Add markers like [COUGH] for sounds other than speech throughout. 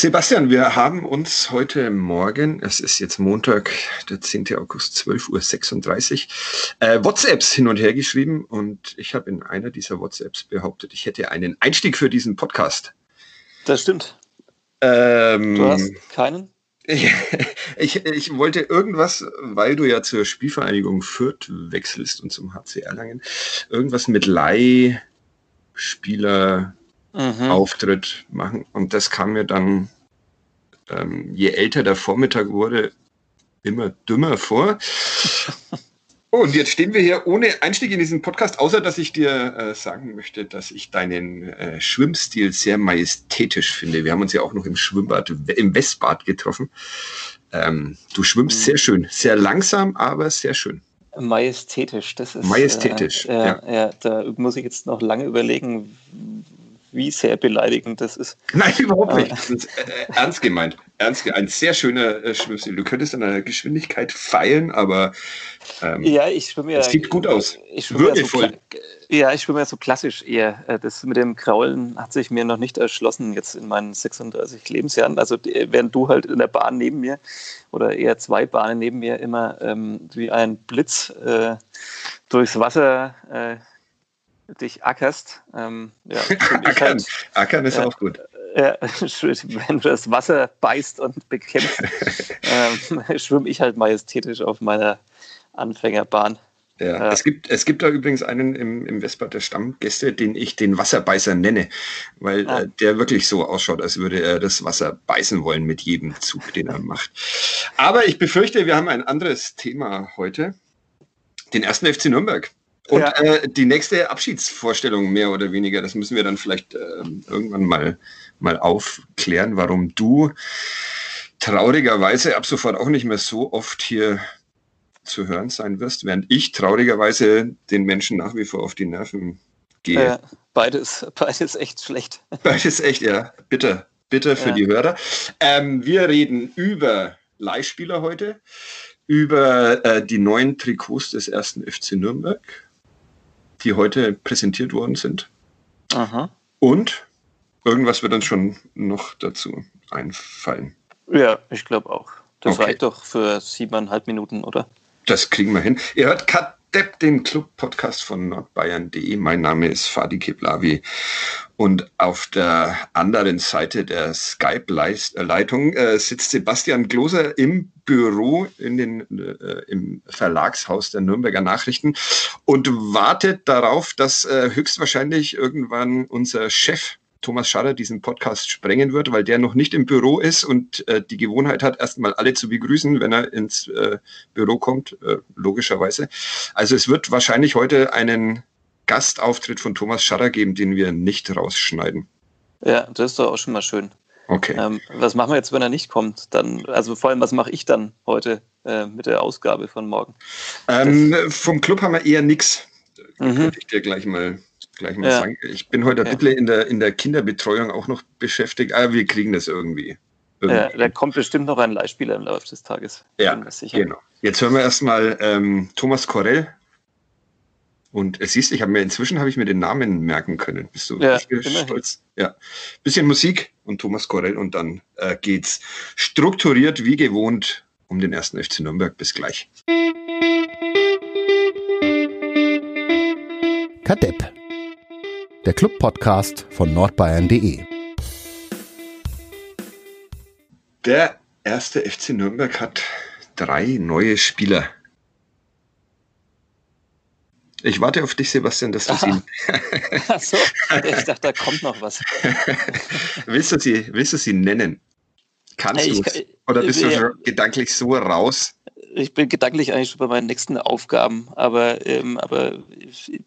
Sebastian, wir haben uns heute Morgen, es ist jetzt Montag, der 10. August, 12.36 Uhr, äh, WhatsApps hin und her geschrieben und ich habe in einer dieser WhatsApps behauptet, ich hätte einen Einstieg für diesen Podcast. Das stimmt. Ähm, du hast keinen? [LAUGHS] Ich, ich, wollte irgendwas, weil du ja zur Spielvereinigung Fürth wechselst und zum HC Erlangen, irgendwas mit Leihspieler mhm. Auftritt machen. Und das kam mir dann, ähm, je älter der Vormittag wurde, immer dümmer vor. [LAUGHS] und jetzt stehen wir hier ohne Einstieg in diesen Podcast, außer dass ich dir äh, sagen möchte, dass ich deinen äh, Schwimmstil sehr majestätisch finde. Wir haben uns ja auch noch im Schwimmbad, im Westbad getroffen. Ähm, du schwimmst mhm. sehr schön, sehr langsam, aber sehr schön. Majestätisch, das ist. Majestätisch. Äh, ja. ja. da muss ich jetzt noch lange überlegen, wie sehr beleidigend das ist. Nein, [LAUGHS] überhaupt nicht. Das ist äh, ernst gemeint. Ernst, ein sehr schöner äh, Schwimmstil. Du könntest an der Geschwindigkeit feilen, aber ähm, ja, ich schwimme ja. Es sieht gut aus. Ja, so ja, ich schwimme ja so klassisch eher. Äh, das mit dem Kraulen hat sich mir noch nicht erschlossen jetzt in meinen 36 Lebensjahren. Also während du halt in der Bahn neben mir oder eher zwei Bahnen neben mir immer ähm, wie ein Blitz äh, durchs Wasser äh, dich ackerst. Ähm, ja, [LAUGHS] Ackern. Halt, Ackern ist äh, auch gut. Äh, [LAUGHS] wenn du das Wasser beißt und bekämpfst, [LAUGHS] ähm, schwimme ich halt majestätisch auf meiner Anfängerbahn. Ja, ja, Es, gibt, es gibt da übrigens einen im, im Westbad der Stammgäste, den ich den Wasserbeißer nenne, weil ah. äh, der wirklich so ausschaut, als würde er das Wasser beißen wollen mit jedem Zug, den er macht. Aber ich befürchte, wir haben ein anderes Thema heute. Den ersten FC Nürnberg. Und ja. äh, die nächste Abschiedsvorstellung mehr oder weniger, das müssen wir dann vielleicht äh, irgendwann mal, mal aufklären, warum du traurigerweise ab sofort auch nicht mehr so oft hier zu hören sein wirst, während ich traurigerweise den Menschen nach wie vor auf die Nerven gehe. Ja, beides, [LAUGHS] beides echt schlecht. Beides echt, ja. Bitte, bitte für ja. die Hörer. Ähm, wir reden über Leihspieler heute, über äh, die neuen Trikots des ersten FC Nürnberg die heute präsentiert worden sind. Aha. Und irgendwas wird uns schon noch dazu einfallen. Ja, ich glaube auch. Das okay. reicht doch für siebeneinhalb Minuten, oder? Das kriegen wir hin. Ihr hört Kat Depp, den Club-Podcast von nordbayern.de. Mein Name ist Fadi Keblavi. Und auf der anderen Seite der Skype-Leitung äh, sitzt Sebastian Gloser im Büro in den, äh, im Verlagshaus der Nürnberger Nachrichten und wartet darauf, dass äh, höchstwahrscheinlich irgendwann unser Chef Thomas Schadder diesen Podcast sprengen wird, weil der noch nicht im Büro ist und äh, die Gewohnheit hat, erstmal alle zu begrüßen, wenn er ins äh, Büro kommt, äh, logischerweise. Also es wird wahrscheinlich heute einen Gastauftritt von Thomas Schadder geben, den wir nicht rausschneiden. Ja, das ist doch auch schon mal schön. Okay. Ähm, was machen wir jetzt, wenn er nicht kommt? Dann, also vor allem, was mache ich dann heute äh, mit der Ausgabe von morgen? Ähm, vom Club haben wir eher nichts. Mhm. Könnte ich dir gleich mal gleich mal ja. sagen. Ich bin heute ein bisschen in der, in der Kinderbetreuung auch noch beschäftigt, aber wir kriegen das irgendwie. irgendwie. Ja, da kommt bestimmt noch ein Leihspieler im Laufe des Tages. Ja, genau. Jetzt hören wir erstmal ähm, Thomas Korell. Und es siehst, ich habe mir inzwischen habe ich mir den Namen merken können. Bist du ja, stolz? Ja. Bisschen Musik und Thomas Korell und dann äh, geht's strukturiert wie gewohnt um den ersten FC Nürnberg. Bis gleich. Kadepp der Club-Podcast von nordbayern.de. Der erste FC Nürnberg hat drei neue Spieler. Ich warte auf dich, Sebastian, dass du sie. [LAUGHS] Achso, ich dachte, da kommt noch was. [LAUGHS] willst, du sie, willst du sie nennen? Kannst du Oder bist du schon gedanklich so raus? Ich bin gedanklich eigentlich schon bei meinen nächsten Aufgaben, aber, ähm, aber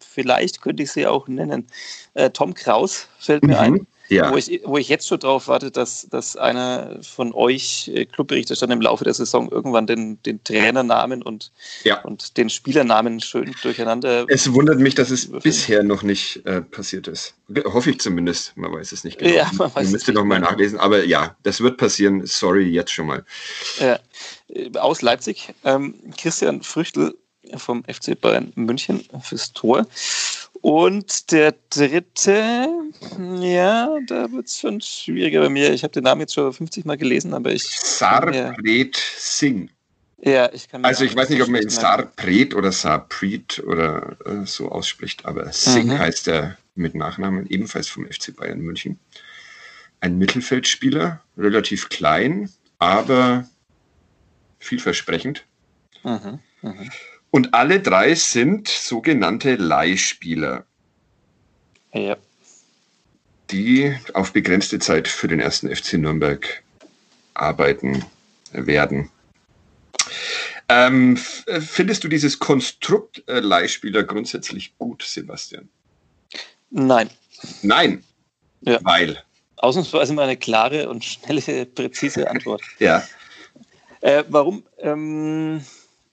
vielleicht könnte ich sie auch nennen. Äh, Tom Kraus fällt mir mhm. ein. Ja. Wo, ich, wo ich jetzt schon drauf warte, dass, dass einer von euch äh, Clubberichterstatter im Laufe der Saison irgendwann den, den Trainernamen und, ja. und den Spielernamen schön durcheinander. Es wundert mich, dass es würfeln. bisher noch nicht äh, passiert ist. Hoffe ich zumindest. Man weiß es nicht genau. Ja, man weiß müsste noch mal nachlesen. Aber ja, das wird passieren. Sorry, jetzt schon mal. Ja. Äh, aus Leipzig, ähm, Christian Früchtel vom FC Bayern München fürs Tor Und der dritte, ja, da wird es schon schwieriger bei mir. Ich habe den Namen jetzt schon 50 Mal gelesen, aber ich. Sarpreet Singh. Ja, ich kann. Also ich weiß nicht, ob man ihn Sarpreet oder Sarpreet oder äh, so ausspricht, aber Singh mhm. heißt er mit Nachnamen, ebenfalls vom FC Bayern München. Ein Mittelfeldspieler, relativ klein, aber vielversprechend. Mhm. Mhm. Und alle drei sind sogenannte Leihspieler. Ja. Die auf begrenzte Zeit für den ersten FC Nürnberg arbeiten werden. Ähm, findest du dieses Konstrukt äh, Leihspieler grundsätzlich gut, Sebastian? Nein. Nein. Ja. Weil. Ausnahmsweise mal eine klare und schnelle, präzise Antwort. [LAUGHS] ja. Äh, warum? Ähm,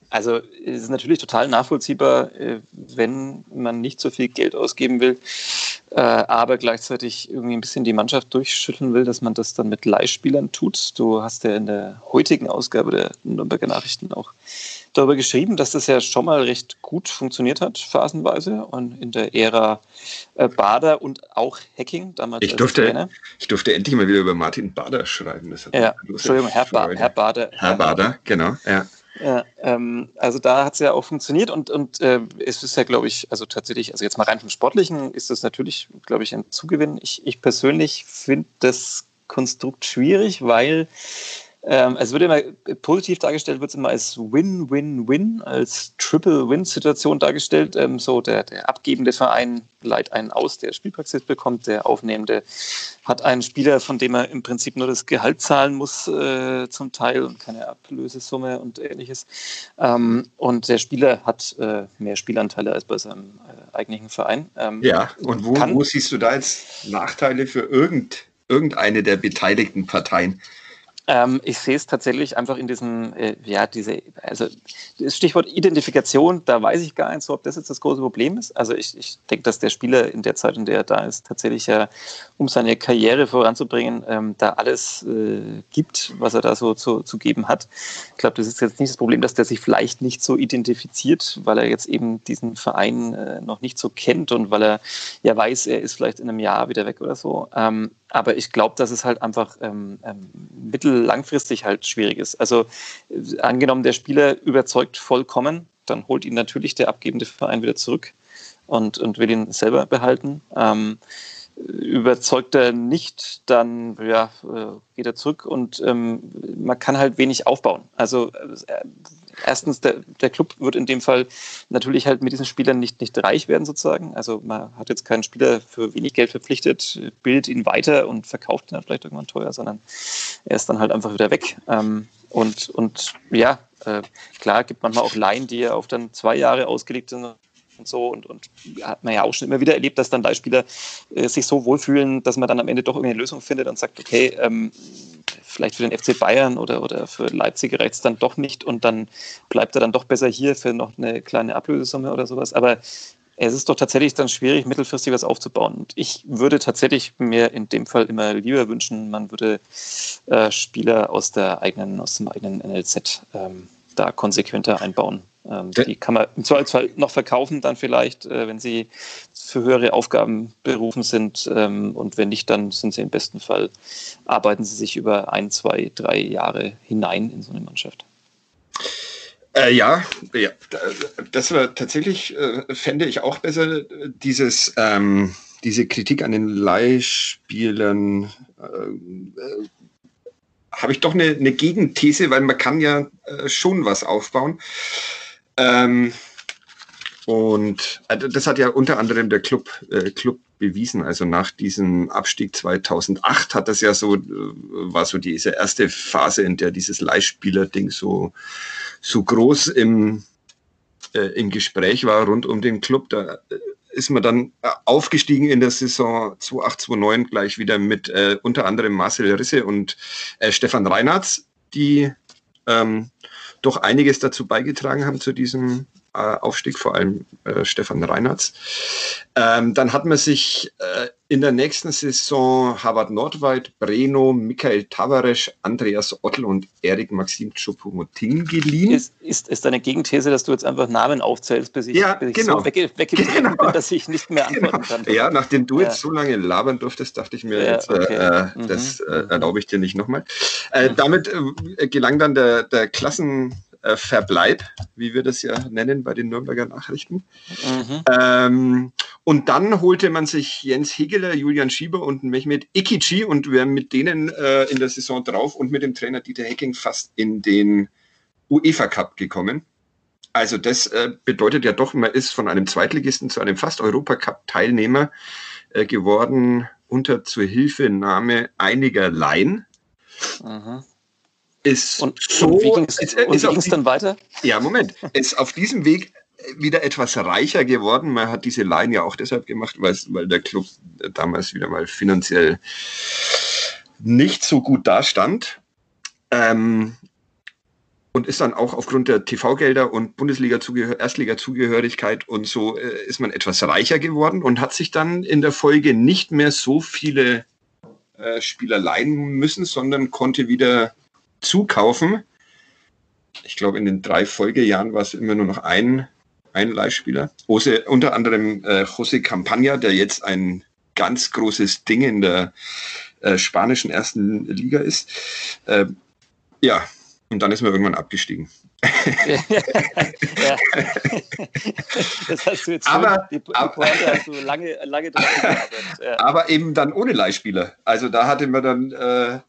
also es ist natürlich total nachvollziehbar, äh, wenn man nicht so viel Geld ausgeben will, äh, aber gleichzeitig irgendwie ein bisschen die Mannschaft durchschütteln will, dass man das dann mit Leihspielern tut. Du hast ja in der heutigen Ausgabe der Nürnberger Nachrichten auch darüber geschrieben, dass das ja schon mal recht gut funktioniert hat, phasenweise, und in der Ära äh, Bader und auch Hacking, damals ich durfte, Ich durfte endlich mal wieder über Martin Bader schreiben. ja, Entschuldigung, Herr, ba Herr Bader. Herr, Herr Bader, genau, ja. Ja, ähm, also da hat es ja auch funktioniert und, und äh, es ist ja, glaube ich, also tatsächlich, also jetzt mal rein vom Sportlichen ist das natürlich, glaube ich, ein Zugewinn. Ich, ich persönlich finde das Konstrukt schwierig, weil ähm, es wird immer positiv dargestellt, wird es immer als Win-Win-Win, als Triple-Win-Situation dargestellt. Ähm, so der, der abgebende Verein leiht einen aus, der Spielpraxis bekommt, der Aufnehmende hat einen Spieler, von dem er im Prinzip nur das Gehalt zahlen muss äh, zum Teil und keine Ablösesumme und ähnliches. Ähm, und der Spieler hat äh, mehr Spielanteile als bei seinem äh, eigentlichen Verein. Ähm, ja, und wo, wo siehst du da jetzt Nachteile für irgend, irgendeine der beteiligten Parteien? Ähm, ich sehe es tatsächlich einfach in diesem, äh, ja, diese, also das Stichwort Identifikation, da weiß ich gar nicht so, ob das jetzt das große Problem ist. Also ich, ich denke, dass der Spieler in der Zeit, in der er da ist, tatsächlich ja, um seine Karriere voranzubringen, ähm, da alles äh, gibt, was er da so zu, zu geben hat. Ich glaube, das ist jetzt nicht das Problem, dass der sich vielleicht nicht so identifiziert, weil er jetzt eben diesen Verein äh, noch nicht so kennt und weil er ja weiß, er ist vielleicht in einem Jahr wieder weg oder so. Ähm, aber ich glaube, dass es halt einfach ähm, ähm, mittellangfristig halt schwierig ist. Also äh, angenommen, der Spieler überzeugt vollkommen, dann holt ihn natürlich der abgebende Verein wieder zurück und, und will ihn selber behalten. Ähm, überzeugt er nicht, dann ja, äh, geht er zurück und ähm, man kann halt wenig aufbauen. Also äh, erstens, der, der Club wird in dem Fall natürlich halt mit diesen Spielern nicht, nicht reich werden sozusagen. Also man hat jetzt keinen Spieler für wenig Geld verpflichtet, bildet ihn weiter und verkauft ihn dann vielleicht irgendwann teuer, sondern er ist dann halt einfach wieder weg. Ähm, und, und ja, äh, klar gibt manchmal auch Laien, die ja auf dann zwei Jahre ausgelegt sind und so. Und, und hat man ja auch schon immer wieder erlebt, dass dann Leihspieler äh, sich so wohlfühlen, dass man dann am Ende doch irgendwie eine Lösung findet und sagt, okay, ähm, vielleicht für den FC Bayern oder, oder für Leipzig reicht es dann doch nicht und dann bleibt er dann doch besser hier für noch eine kleine Ablösesumme oder sowas. Aber es ist doch tatsächlich dann schwierig, mittelfristig was aufzubauen. Und ich würde tatsächlich mir in dem Fall immer lieber wünschen, man würde äh, Spieler aus der eigenen, aus dem eigenen NLZ ähm, da konsequenter einbauen. Ähm, die kann man im Zweifelsfall noch verkaufen, dann vielleicht, äh, wenn sie für höhere Aufgaben berufen sind. Ähm, und wenn nicht, dann sind sie im besten Fall, arbeiten sie sich über ein, zwei, drei Jahre hinein in so eine Mannschaft. Äh, ja, ja, das war tatsächlich, äh, fände ich auch besser, dieses, ähm, diese Kritik an den Leihspielern. Äh, äh habe ich doch eine, eine Gegenthese, weil man kann ja äh, schon was aufbauen. Ähm, und also das hat ja unter anderem der Club, äh, Club bewiesen. Also nach diesem Abstieg 2008 hat das ja so, äh, war so diese erste Phase, in der dieses Leihspieler-Ding so, so groß im, äh, im Gespräch war rund um den Club. Da äh, ist man dann äh, aufgestiegen in der Saison 2008-2009 gleich wieder mit äh, unter anderem Marcel Risse und Stefan Reinhardt, die ähm, doch einiges dazu beigetragen haben zu diesem äh, Aufstieg, vor allem äh, Stefan Reinhardt. Ähm, dann hat man sich äh, in der nächsten Saison Harvard Nordwald, Breno, Michael Tavares, Andreas Ottl und Erik Maxim Choupo-Moting geliehen. Ist, ist, ist deine Gegenthese, dass du jetzt einfach Namen aufzählst, bis ich, ja, bis ich genau. so wegge weggetreten Genau. bin, dass ich nicht mehr antworten Genau. kann? Ja, nachdem du Ja. jetzt so lange labern durftest, dachte ich mir, Ja, jetzt, okay. äh, Mhm. das äh, Mhm. erlaube ich dir nicht nochmal. Äh, Mhm. Damit äh, gelang dann der, der Klassenverbleib, wie wir das ja nennen bei den Nürnberger Nachrichten. Mhm. Ähm, und dann holte man sich Jens Hegeler, Julian Schieber und Mehmet Ikici und wäre mit denen äh, in der Saison drauf und mit dem Trainer Dieter Hecking fast in den UEFA Cup gekommen. Also das äh, bedeutet ja doch, man ist von einem Zweitligisten zu einem fast Europacup-Teilnehmer äh, geworden unter Zuhilfenahme einiger Laien. Mhm. Ist Und, so, und wie ging es ist, ist wie die- dann weiter? ja, Moment. Ist auf diesem Weg wieder etwas reicher geworden. Man hat diese Line ja auch deshalb gemacht, weil, der Club damals wieder mal finanziell nicht so gut dastand. Ähm, und ist dann auch aufgrund der TV-Gelder und Bundesliga-Zugehör Erstliga-Zugehörigkeit und so äh, ist man etwas reicher geworden und hat sich dann in der Folge nicht mehr so viele äh, Spieler leihen müssen, sondern konnte wieder zukaufen. Ich glaube, in den drei Folgejahren war es immer nur noch ein, ein Leihspieler. Jose, unter anderem äh, José Campaña, der jetzt ein ganz großes Ding in der äh, spanischen ersten Liga ist. Äh, ja, und dann ist man irgendwann abgestiegen. [LAUGHS] ja. Das hast du jetzt Aber- schön, die, die aber- Pointe hast du lange, lange. Ja. Aber eben dann ohne Leihspieler. Also da hatte man dann, äh,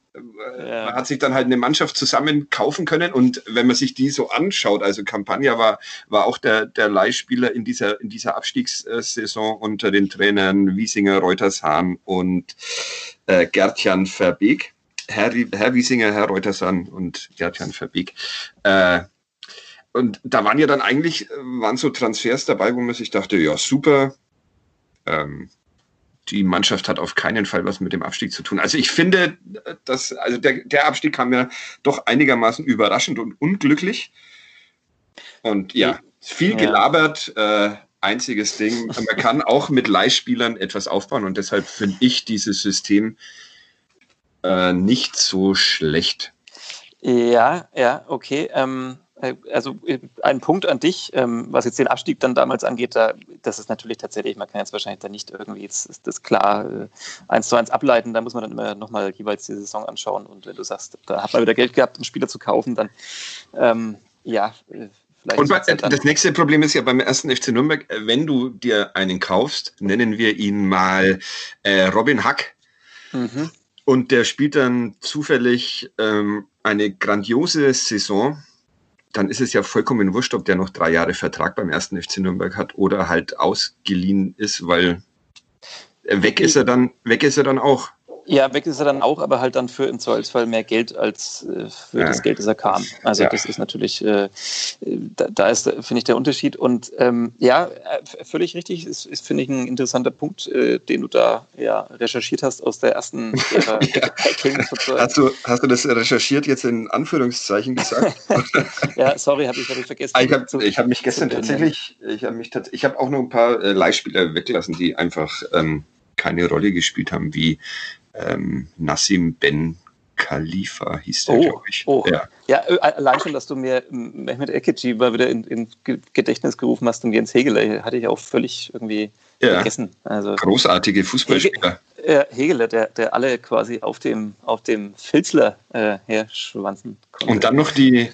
Ja. man hat sich dann halt eine Mannschaft zusammen kaufen können und wenn man sich die so anschaut, also Campagna war, war auch der, der Leihspieler in dieser, in dieser Abstiegssaison unter den Trainern Wiesinger, Reutershahn und äh, Gertjan Verbeek. Herr, Herr Wiesinger, Herr Reutershahn und Gertjan Verbeek. Äh, und da waren ja dann eigentlich, äh, waren so Transfers dabei, wo man sich dachte, ja, super, ähm, die Mannschaft hat auf keinen Fall was mit dem Abstieg zu tun. Also ich finde, dass, also der, der Abstieg kam ja doch einigermaßen überraschend und unglücklich. Und ja, viel gelabert, äh, einziges Ding. Man kann auch mit Leihspielern etwas aufbauen und deshalb finde ich dieses System äh, nicht so schlecht. Ja, ja, okay. Ähm, äh, also äh, ein Punkt an dich, ähm, was jetzt den Abstieg dann damals angeht, da, das ist natürlich tatsächlich, man kann jetzt wahrscheinlich da nicht irgendwie jetzt ist das klar äh, eins zu eins ableiten, da muss man dann immer nochmal jeweils die Saison anschauen und wenn du sagst, da hat man wieder Geld gehabt, um Spieler zu kaufen, dann ähm, ja, äh, vielleicht. Und bei, dann- das nächste Problem ist ja beim ersten FC Nürnberg, äh, wenn du dir einen kaufst, nennen wir ihn mal äh, Robin Hack, Mhm. Und der spielt dann zufällig ähm, eine grandiose Saison, dann ist es ja vollkommen wurscht, ob der noch drei Jahre Vertrag beim ersten FC Nürnberg hat oder halt ausgeliehen ist, weil weg ist er dann, weg ist er dann auch. Ja, weg ist er dann auch, aber halt dann für im Zweifelsfall mehr Geld als äh, für Ja. das Geld, das er kam. Also Ja. das ist natürlich, äh, da, da ist, finde ich, der Unterschied. Und ähm, ja, äh, völlig richtig, ist, ist finde ich, ein interessanter Punkt, äh, den du da ja recherchiert hast aus der ersten [LAUGHS] Ära Ja. Hast du, hast du das recherchiert jetzt in Anführungszeichen gesagt? [LAUGHS] Ja, sorry, habe ich, hab ich vergessen. Ah, ich habe hab mich gestern tatsächlich, ich habe mich ich habe auch noch ein paar äh, Leihspieler weggelassen, die einfach ähm, keine Rolle gespielt haben, wie ähm, Nassim Ben Khalifa hieß der, Oh, glaube ich. oh. Ja. Ja, äh, allein schon, dass du mir Mehmet Ekici mal wieder in, in Ge- Gedächtnis gerufen hast und Jens Hegeler, hatte ich auch völlig irgendwie ja, vergessen. Also großartige Fußballspieler. äh, Hegeler, der, der alle quasi auf dem, auf dem Filzler äh, herschwanzen konnte. Und dann noch die,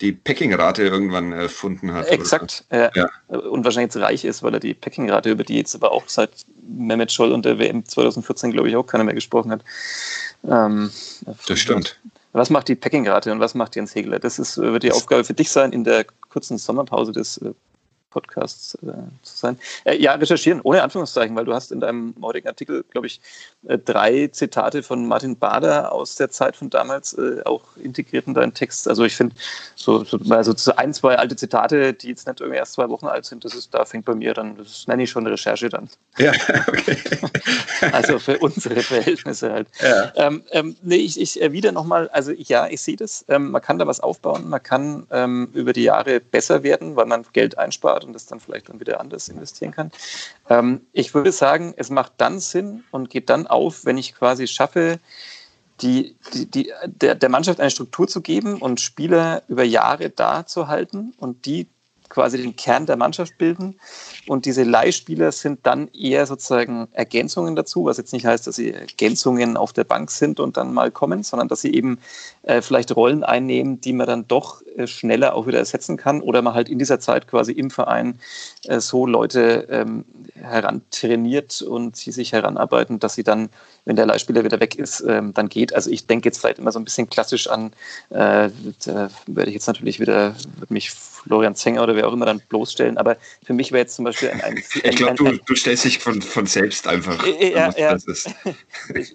die Packing-Rate irgendwann erfunden hat. Exakt. Ja. Ja. Und wahrscheinlich jetzt reich ist, weil er die Packing-Rate, über die jetzt aber auch seit Mehmet Scholl und der WM 2014, glaube ich, auch keiner mehr gesprochen hat. Ähm, so. Das stimmt. Was macht die Packing-Rate und was macht Jens Hegeler? Das ist, wird die Aufgabe für dich sein, in der kurzen Sommerpause des äh, Podcasts äh, zu sein. Äh, ja, recherchieren, ohne Anführungszeichen, weil du hast in deinem heutigen Artikel, glaube ich, äh, drei Zitate von Martin Bader aus der Zeit von damals äh, auch integriert in deinen Text. Also ich finde, so, so, also so ein, zwei alte Zitate, die jetzt nicht irgendwie erst zwei Wochen alt sind, das ist, da fängt bei mir dann, das nenne ich schon eine Recherche dann. Ja, [LAUGHS] okay. [LAUGHS] Also für unsere Verhältnisse halt. ja. Ähm, ähm, nee, ich, ich erwidere nochmal, also ja, ich sehe das. Ähm, man kann da was aufbauen, man kann ähm, über die Jahre besser werden, weil man Geld einspart spart und das dann vielleicht dann wieder anders investieren kann. Ähm, ich würde sagen, es macht dann Sinn und geht dann auf, wenn ich quasi schaffe, die, die, die, der, der Mannschaft eine Struktur zu geben und Spieler über Jahre da zu halten und die quasi den Kern der Mannschaft bilden. Und diese Leihspieler sind dann eher sozusagen Ergänzungen dazu, was jetzt nicht heißt, dass sie Ergänzungen auf der Bank sind und dann mal kommen, sondern dass sie eben äh, vielleicht Rollen einnehmen, die man dann doch äh, schneller auch wieder ersetzen kann oder man halt in dieser Zeit quasi im Verein äh, so Leute ähm, herantrainiert und sie sich heranarbeiten, dass sie dann, wenn der Leihspieler wieder weg ist, ähm, dann geht. Also ich denke jetzt vielleicht immer so ein bisschen klassisch an, äh, da werde ich jetzt natürlich wieder, wird mich Florian Zenger oder wer auch immer dann bloßstellen, aber für mich wäre jetzt zum Beispiel ein... ein, [LAUGHS] ein ich glaube, du, du stellst dich von, von selbst einfach. Ja, ja. [LAUGHS]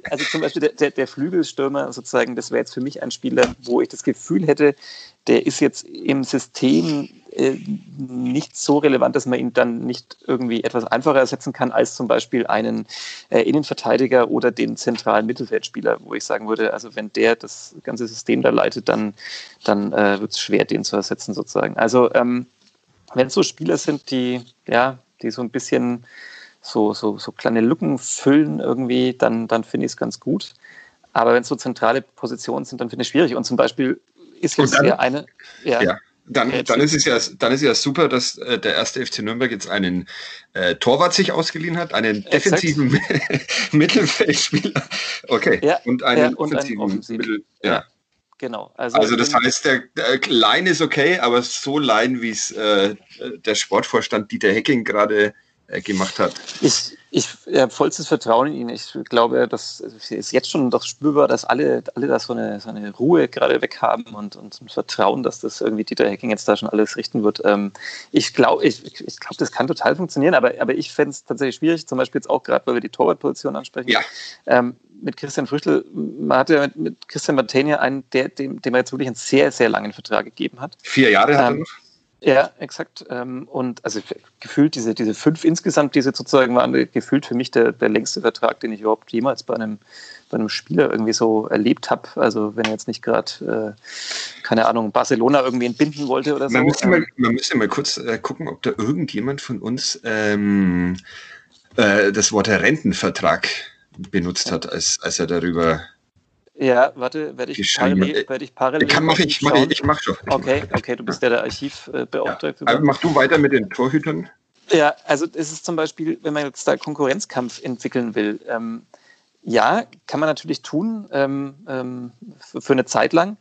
Also zum Beispiel der, der, der Flügelstürmer sozusagen, das wäre jetzt für mich ein Spieler, wo ich das Gefühl hätte, der ist jetzt im System äh, nicht so relevant, dass man ihn dann nicht irgendwie etwas einfacher ersetzen kann als zum Beispiel einen äh, Innenverteidiger oder den zentralen Mittelfeldspieler, wo ich sagen würde, also wenn der das ganze System da leitet, dann, dann äh, wird es schwer, den zu ersetzen sozusagen. Also ähm, wenn es so Spieler sind, die, ja, die so ein bisschen so, so, so kleine Lücken füllen irgendwie, dann, dann finde ich es ganz gut. Aber wenn es so zentrale Positionen sind, dann finde ich es schwierig. Und zum Beispiel ist jetzt eher eine. Ja, ja. Dann, dann, ist es ja, dann ist ja super, dass äh, der erste FC Nürnberg jetzt einen äh, Torwart sich ausgeliehen hat, einen defensiven [LAUGHS] Mittelfeldspieler. Okay. Ja, und einen ja, und offensiven, einen offensiven Mittel. Ja. Genau. Also, also das heißt, der, der Line ist okay, aber so Line, wie es äh, der Sportvorstand Dieter Hecking gerade äh, gemacht hat. Ich, ich habe vollstes Vertrauen in ihn. Ich glaube, das ist jetzt schon doch spürbar, dass alle, alle da so eine, so eine Ruhe gerade weg haben und, und ein Vertrauen, dass das irgendwie Dieter Hecking jetzt da schon alles richten wird. Ähm, ich glaube, ich, ich glaub, das kann total funktionieren, aber, aber ich fände es tatsächlich schwierig, zum Beispiel jetzt auch gerade, weil wir die Torwartposition ansprechen. Ja. Ähm, mit Christian Früchtel, man hatte mit, mit Christian Martenia einen, der, dem, dem er jetzt wirklich einen sehr, sehr langen Vertrag gegeben hat. Vier Jahre hat er Ähm, noch? Ja, exakt. Ähm, Und also gefühlt diese, diese fünf insgesamt, diese sozusagen waren gefühlt für mich der, der längste Vertrag, den ich überhaupt jemals bei einem, bei einem Spieler irgendwie so erlebt habe. Also wenn er jetzt nicht gerade, äh, keine Ahnung, Barcelona irgendwie entbinden wollte oder so. Man müsste mal, Ähm, man müsste mal kurz äh, gucken, ob da irgendjemand von uns ähm, äh, das Wort Rentenvertrag benutzt hat, als, als er darüber Ja, warte, werde ich parallel, werde ich parallel kann mach ich, mach ich, ich mach schon. Ich Okay, mach. okay, du bist ja der Archivbeauftragte. Aber mach du weiter mit den Torhütern. Ja, also es ist zum Beispiel, wenn man jetzt da Konkurrenzkampf entwickeln will, ähm, ja, kann man natürlich tun ähm, ähm, für, für eine Zeit lang.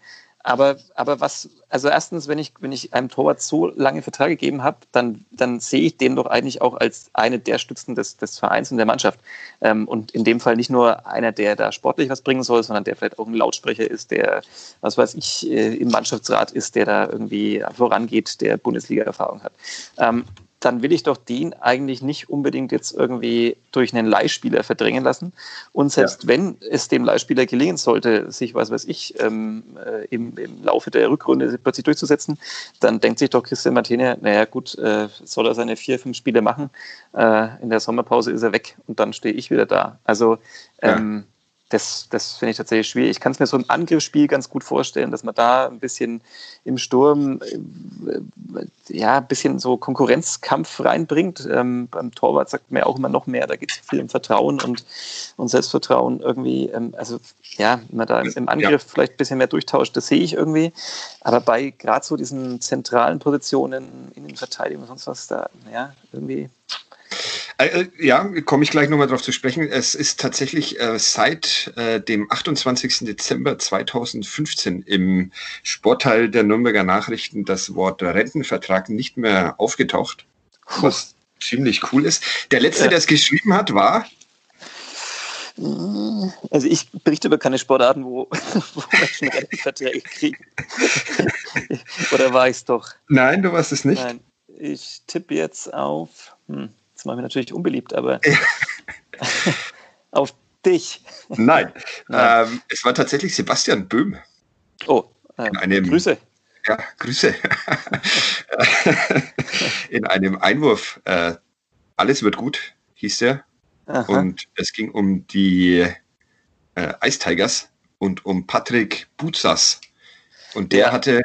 Aber, aber was, also erstens, wenn ich, wenn ich einem Torwart so lange Vertrag gegeben habe, dann, dann sehe ich den doch eigentlich auch als eine der Stützen des, des Vereins und der Mannschaft. Ähm, und in dem Fall nicht nur einer, der da sportlich was bringen soll, sondern der vielleicht auch ein Lautsprecher ist, der, was weiß ich, äh, im Mannschaftsrat ist, der da irgendwie vorangeht, der Bundesliga-Erfahrung hat. Ähm, dann will ich doch den eigentlich nicht unbedingt jetzt irgendwie durch einen Leihspieler verdrängen lassen. Und selbst wenn es dem Leihspieler gelingen sollte, sich, was weiß ich, ähm, äh, im, im Laufe der Rückrunde plötzlich durchzusetzen, dann denkt sich doch Christian Martini, naja gut, äh, soll er seine vier, fünf Spiele machen, äh, in der Sommerpause ist er weg und dann stehe ich wieder da. Also ähm, das, das finde ich tatsächlich schwierig. Ich kann es mir so im Angriffsspiel ganz gut vorstellen, dass man da ein bisschen im Sturm äh, ja, ein bisschen so Konkurrenzkampf reinbringt. Ähm, beim Torwart sagt man ja auch immer noch mehr, da geht es viel um Vertrauen und, und Selbstvertrauen irgendwie. Ähm, also ja, wenn man da im Angriff ja. vielleicht ein bisschen mehr durchtauscht, das sehe ich irgendwie. Aber bei gerade so diesen zentralen Positionen in den Verteidigungen und sonst was, da, ja, irgendwie äh, ja, komme ich gleich nochmal drauf zu sprechen. Es ist tatsächlich äh, seit äh, dem 28. Dezember 2015 im Sportteil der Nürnberger Nachrichten das Wort Rentenvertrag nicht mehr aufgetaucht, was ziemlich cool ist. Der letzte, Ja. der es geschrieben hat, war Also ich berichte über keine Sportarten, wo, [LAUGHS] wo Menschen Rentenverträge kriegen. Oder war ich es doch? Nein, du warst es nicht. Nein, ich tippe jetzt auf, hm, das mache ich mir natürlich unbeliebt, aber [LAUGHS] auf dich. Nein, [LAUGHS] Nein. Ähm, es war tatsächlich Sebastian Böhm. Oh, äh, In einem- Grüße. Ja, Grüße. [LAUGHS] In einem Einwurf. Äh, alles wird gut, hieß der. Aha. Und es ging um die äh, Ice Tigers und um Patrick Butzas. Und der Ja. hatte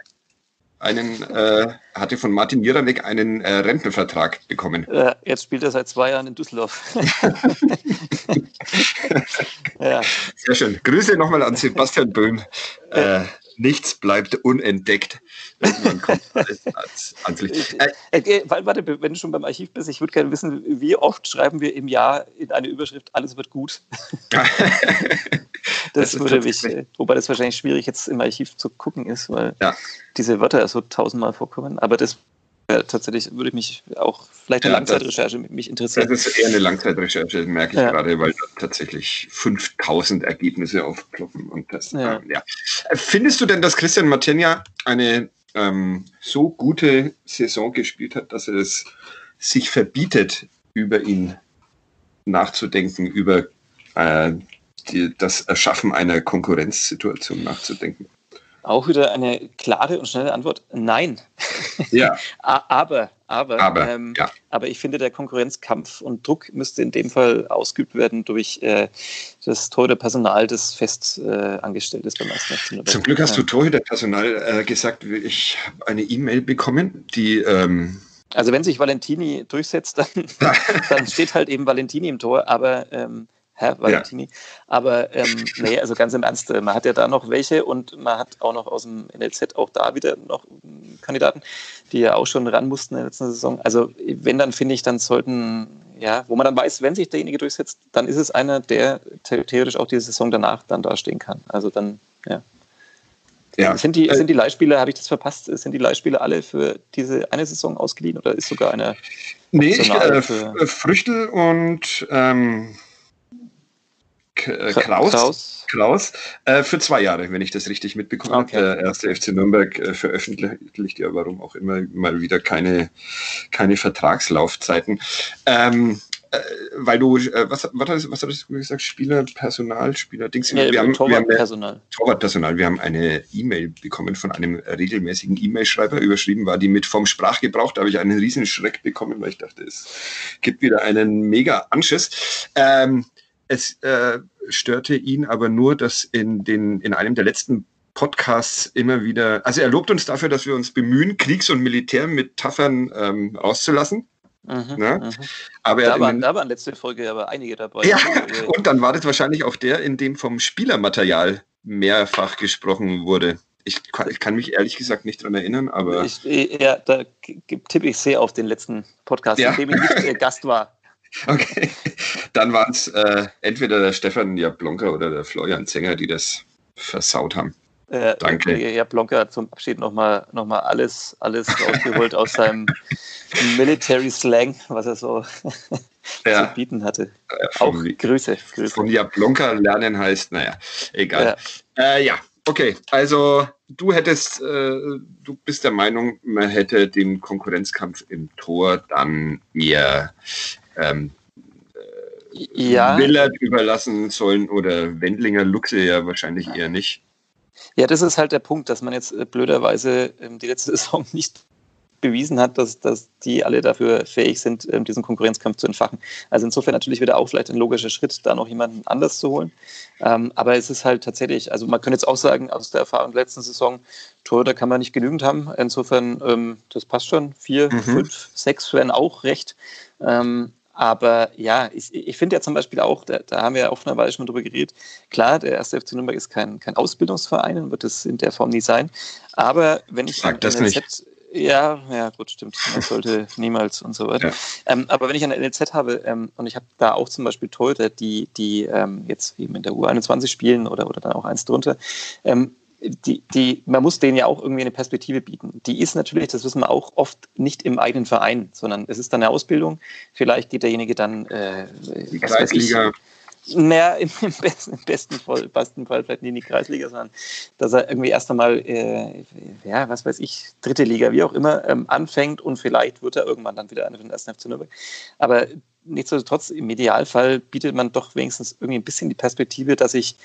einen, äh, hatte von Martin Jiranek einen äh, Rentenvertrag bekommen. Äh, jetzt spielt er seit zwei Jahren in Düsseldorf. [LAUGHS] ja. Sehr schön. Grüße nochmal an Sebastian Böhm. Äh, nichts bleibt unentdeckt. Irgendwann [LAUGHS] kommt alles ans Licht. Äh, äh, warte, wenn du schon beim Archiv bist, ich würde gerne wissen, wie oft schreiben wir im Jahr in eine Überschrift, alles wird gut? [LAUGHS] das, das würde mich, wobei das wahrscheinlich schwierig jetzt im Archiv zu gucken ist, weil ja. diese Wörter so tausendmal vorkommen. Aber das tatsächlich würde mich auch vielleicht eine ja, Langzeitrecherche das, mich interessieren. Das ist eher eine Langzeitrecherche, merke ich ja. gerade, weil da tatsächlich 5000 Ergebnisse aufploppen. Und das, ja. Ähm, ja. Findest du denn, dass Christian Matenja eine ähm, so gute Saison gespielt hat, dass er es sich verbietet, über ihn nachzudenken, über äh, die, das Erschaffen einer Konkurrenzsituation nachzudenken? Auch wieder eine klare und schnelle Antwort: Nein. Ja. [LAUGHS] aber, aber, aber, ähm, ja. aber ich finde, der Konkurrenzkampf und Druck müsste in dem Fall ausgeübt werden durch äh, das Torhüterpersonal, das fest äh, angestellt ist beim ersten Zum Glück hast du Torhüterpersonal äh, gesagt. Ich habe eine E-Mail bekommen, die. Ähm also, wenn sich Valentini durchsetzt, dann, [LAUGHS] dann steht halt eben Valentini im Tor, aber. Ähm, Herr Valentini. Ja. Aber ähm, nee, also ganz im Ernst, man hat ja da noch welche und man hat auch noch aus dem NLZ auch da wieder noch Kandidaten, die ja auch schon ran mussten in der letzten Saison. Also wenn, dann finde ich, dann sollten, ja, wo man dann weiß, wenn sich derjenige durchsetzt, dann ist es einer, der theoretisch auch diese Saison danach dann dastehen kann. Also dann, ja. Ja. Sind, die, sind die Leihspieler, habe ich das verpasst, sind die Leihspieler alle für diese eine Saison ausgeliehen oder ist sogar eine Nee, ich, äh, Früchtel und ähm, äh, Kraus, Kraus. Klaus äh, für zwei Jahre, wenn ich das richtig mitbekomme. Okay. Der erste FC Nürnberg äh, veröffentlicht ja, warum auch immer, mal wieder keine, keine Vertragslaufzeiten. Ähm, äh, weil du, äh, was, was, hast, was hattest du gesagt? Spieler, Personal, Spieler, Dings. Ja, wir, haben, Torwartpersonal. Wir Torwartpersonal. Wir haben eine E-Mail bekommen von einem regelmäßigen E-Mail-Schreiber. Überschrieben war die mit vom Sprachgebrauch. Da habe ich einen riesen Schreck bekommen, weil ich dachte, es gibt wieder einen mega Anschiss. Ähm, es äh, störte ihn aber nur, dass in, den, in einem der letzten Podcasts immer wieder, also er lobt uns dafür, dass wir uns bemühen, Kriegs- und Militär mit Taffern ähm, auszulassen. Mhm, ne? mhm. Aber da, waren, da waren letzte Folge aber einige dabei. Ja, und dann war das wahrscheinlich auch der, in dem vom Spielermaterial mehrfach gesprochen wurde. Ich kann, ich kann mich ehrlich gesagt nicht daran erinnern, aber. Ich, ja, da tippe ich sehr auf den letzten Podcast, ja. in dem ich nicht äh, Gast war. Okay, dann waren es äh, entweder der Stefan Jablonka oder der Florian Zenger, die das versaut haben. Äh, Danke. Jablonka hat zum Abschied nochmal noch mal alles, alles rausgeholt aus seinem Military Slang, was er so [LAUGHS] ja. zu bieten hatte. Äh, Auch Grüße, Grüße. Von Jablonka lernen heißt, naja, egal. Ja, äh, ja okay, also du hättest, äh, du bist der Meinung, man hätte den Konkurrenzkampf im Tor dann eher ähm, ja. Willert überlassen sollen oder Wendlinger Luxe ja wahrscheinlich eher nicht. Ja, das ist halt der Punkt, dass man jetzt äh, blöderweise ähm, die letzte [LAUGHS] Saison nicht bewiesen hat, dass, dass die alle dafür fähig sind, ähm, diesen Konkurrenzkampf zu entfachen. Also insofern natürlich wieder auch vielleicht ein logischer Schritt, da noch jemanden anders zu holen. Ähm, aber es ist halt tatsächlich, also man könnte jetzt auch sagen, aus der Erfahrung der letzten Saison, Torhüter kann man nicht genügend haben. Insofern, das passt schon. Vier, mhm. fünf, sechs wären auch recht. Ähm, aber ja, ich, ich finde ja zum Beispiel auch, da, da, haben wir ja auch eine Weile schon drüber geredet, klar, der erste FC Nürnberg ist kein, kein Ausbildungsverein und wird es in der Form nie sein. Aber wenn ich Sag das NLZ, nicht. Ja, ja, gut, stimmt. Man sollte [LAUGHS] niemals und so weiter. Ja. Ähm, aber wenn ich eine NLZ habe ähm, und ich habe da auch zum Beispiel Torhüter, die, die ähm, jetzt eben in der U21 spielen oder, oder dann auch eins drunter, ähm, die, die, man muss denen ja auch irgendwie eine Perspektive bieten. Die ist natürlich, das wissen wir auch, oft nicht im eigenen Verein, sondern es ist dann eine Ausbildung. Vielleicht geht derjenige dann, äh, die Kreisliga. Naja, [LAUGHS] im, im, besten, im besten, Fall, besten Fall vielleicht nicht in die Kreisliga, sondern dass er irgendwie erst einmal, äh, ja, was weiß ich, dritte Liga, wie auch immer, ähm, anfängt und vielleicht wird er irgendwann dann wieder einer von den ersten FC Nürnberg. Aber nichtsdestotrotz, im Idealfall bietet man doch wenigstens irgendwie ein bisschen die Perspektive, dass ich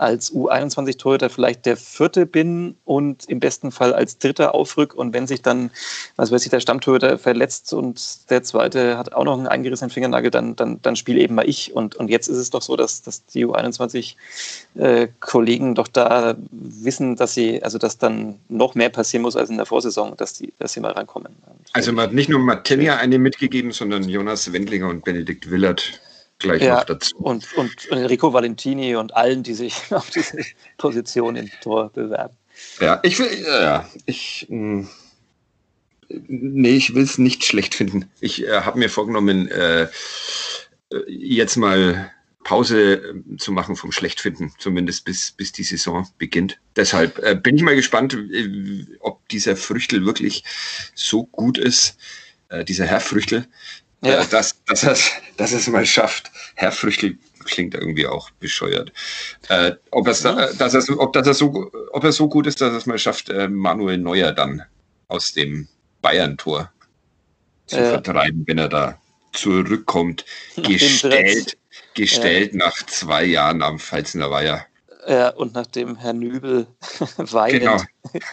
als U21-Torhüter vielleicht der Vierte bin und im besten Fall als Dritter aufrück. Und wenn sich dann, was weiß ich, der Stammtorhüter verletzt und der Zweite hat auch noch einen eingerissenen Fingernagel, dann, dann, dann spiele eben mal ich. Und, und jetzt ist es doch so, dass, dass die U21-Kollegen äh, doch da wissen, dass sie, also dass dann noch mehr passieren muss als in der Vorsaison, dass, die, dass sie mal rankommen. Also man hat nicht nur Martinia eine mitgegeben, sondern Jonas Wendlinger und Benedikt Willert gleich ja, noch dazu. Und, und Enrico Valentini und allen, die sich [LAUGHS] auf diese Position im Tor bewerben. Ja, ich will, ja, ich, mh, hm, nee, ich will es nicht schlecht finden. Ich äh, habe mir vorgenommen, äh, jetzt mal Pause äh, zu machen vom Schlechtfinden, zumindest bis, bis die Saison beginnt. Deshalb äh, bin ich mal gespannt, äh, ob dieser Früchtel wirklich so gut ist, äh, dieser Herr Früchtel, ja. Äh, dass, dass, er, dass er es mal schafft. Herr Früchtel klingt irgendwie auch bescheuert. Äh, ob, es, ja. dass er, ob, dass er so, ob er so gut ist, dass er es mal schafft, äh, Manuel Neuer dann aus dem Bayern-Tor zu ja. vertreiben, wenn er da zurückkommt, gestellt, gestellt nach zwei Jahren am Pfalzner Weiher. Ja, und nachdem Herr Nübel [LAUGHS] weinend genau.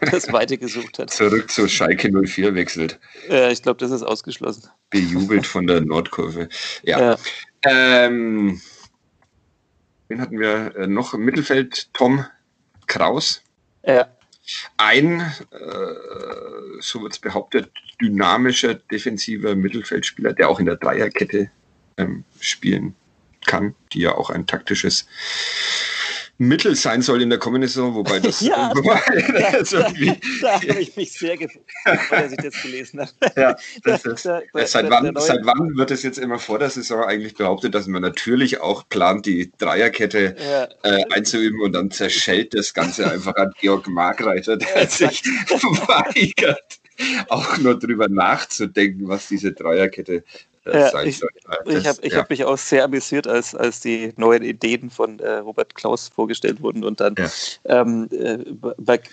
[LAUGHS] das Weite gesucht hat. Zurück zu Schalke 04 wechselt. Ja, ich glaube, das ist ausgeschlossen. Bejubelt von der Nordkurve. Ja. ja. Ähm, wen hatten wir äh, noch im Mittelfeld? Tom Kraus. Ja. Ein, äh, so wird es behauptet, dynamischer defensiver Mittelfeldspieler, der auch in der Dreierkette ähm, spielen kann, die ja auch ein taktisches Mittel sein soll in der kommenden Saison, wobei das [LAUGHS] ja, das [LAUGHS] da, [LAUGHS] da habe ich mich sehr gefreut, als ich das gelesen habe. Ja, das ist, da, seit, wann, seit wann wird es jetzt immer vor der Saison eigentlich behauptet, dass man natürlich auch plant, die Dreierkette ja. äh, einzuüben und dann zerschellt das Ganze einfach an Georg Markreiter, der sich weigert, auch nur drüber nachzudenken, was diese Dreierkette ja, ich, ich habe ja. hab mich auch sehr amüsiert, als, als die neuen Ideen von äh, Robert Klaus vorgestellt wurden und dann ja. ähm, äh,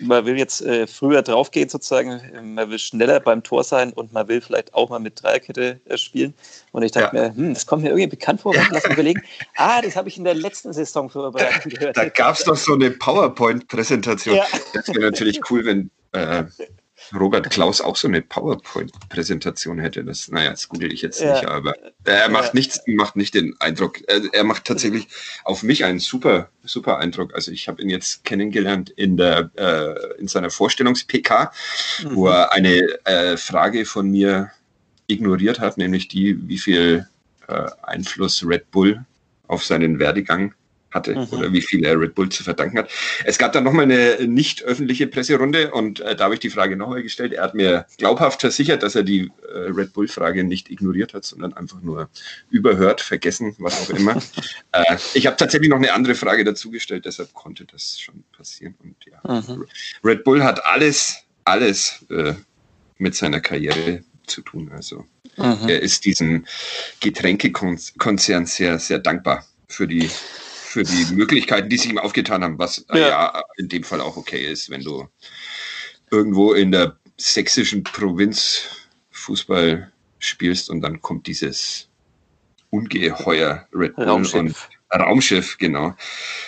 man will jetzt äh, früher draufgehen sozusagen, man will schneller beim Tor sein und man will vielleicht auch mal mit Dreierkette äh, spielen und ich dachte mir, hm, das kommt mir irgendwie bekannt vor, lass mich überlegen, ah, das habe ich in der letzten Saison vorbereitet [LAUGHS] gehört. Da gab es doch so eine PowerPoint-Präsentation. Das wäre natürlich cool, wenn äh, Robert Klaus auch so eine PowerPoint-Präsentation hätte. Das, naja, das google ich jetzt ja. nicht, aber er macht ja. nichts, macht nicht den Eindruck. Er, er, macht tatsächlich auf mich einen super, super Eindruck. Also ich habe ihn jetzt kennengelernt in der, äh, in seiner Vorstellungs-PK, mhm. wo er eine äh, Frage von mir ignoriert hat, nämlich die, wie viel äh, Einfluss Red Bull auf seinen Werdegang hatte mhm. oder wie viel er Red Bull zu verdanken hat. Es gab dann nochmal eine nicht öffentliche Presserunde und äh, da habe ich die Frage nochmal gestellt. Er hat mir glaubhaft versichert, dass er die äh, Red Bull-Frage nicht ignoriert hat, sondern einfach nur überhört, vergessen, was auch immer. [LAUGHS] äh, ich habe tatsächlich noch eine andere Frage dazu gestellt, deshalb konnte das schon passieren. Und ja, mhm. Red Bull hat alles, alles äh, mit seiner Karriere zu tun. Also mhm. er ist diesem Getränkekonzern sehr, sehr dankbar für die für die Möglichkeiten, die sich ihm aufgetan haben, was ja. ja. in dem Fall auch okay ist, wenn du irgendwo in der sächsischen Provinz Fußball spielst und dann kommt dieses Ungeheuer Red Bull Raumschiff. und Raumschiff, genau.